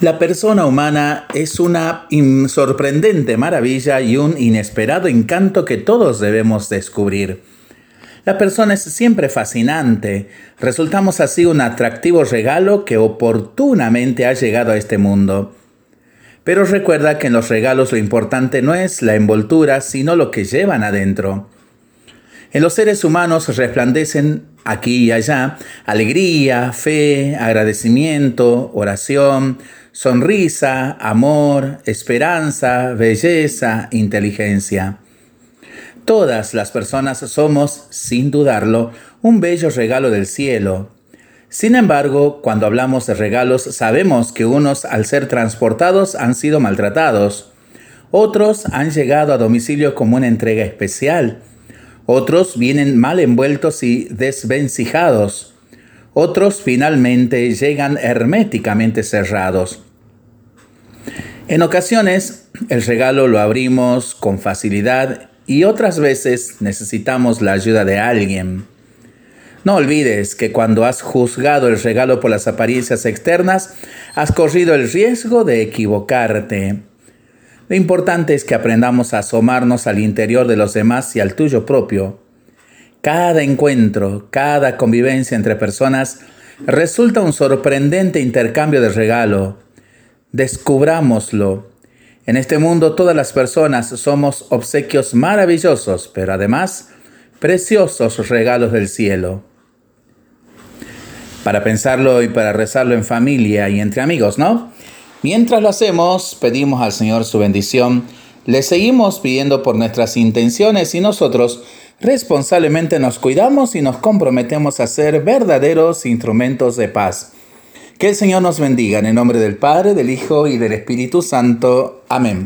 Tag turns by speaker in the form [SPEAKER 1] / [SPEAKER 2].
[SPEAKER 1] La persona humana es una sorprendente maravilla y un inesperado encanto que todos debemos descubrir. La persona es siempre fascinante. Resultamos así un atractivo regalo que oportunamente ha llegado a este mundo. Pero recuerda que en los regalos lo importante no es la envoltura, sino lo que llevan adentro. En los seres humanos resplandecen aquí y allá alegría, fe, agradecimiento, oración, sonrisa, amor, esperanza, belleza, inteligencia. Todas las personas somos, sin dudarlo, un bello regalo del cielo. Sin embargo, cuando hablamos de regalos, sabemos que unos al ser transportados han sido maltratados, otros han llegado a domicilio como una entrega especial, otros vienen mal envueltos y desvencijados, otros finalmente llegan herméticamente cerrados. En ocasiones el regalo lo abrimos con facilidad y otras veces necesitamos la ayuda de alguien. No olvides que cuando has juzgado el regalo por las apariencias externas, has corrido el riesgo de equivocarte. Lo importante es que aprendamos a asomarnos al interior de los demás y al tuyo propio. Cada encuentro, cada convivencia entre personas resulta un sorprendente intercambio de regalo Descubrámoslo. En este mundo todas las personas somos obsequios maravillosos, pero además preciosos regalos del cielo. Para pensarlo y para rezarlo en familia y entre amigos, ¿no? Mientras lo hacemos, pedimos al Señor su bendición, le seguimos pidiendo por nuestras intenciones y nosotros responsablemente nos cuidamos y nos comprometemos a ser verdaderos instrumentos de paz. Que el Señor nos bendiga en el nombre del Padre, del Hijo y del Espíritu Santo. Amén.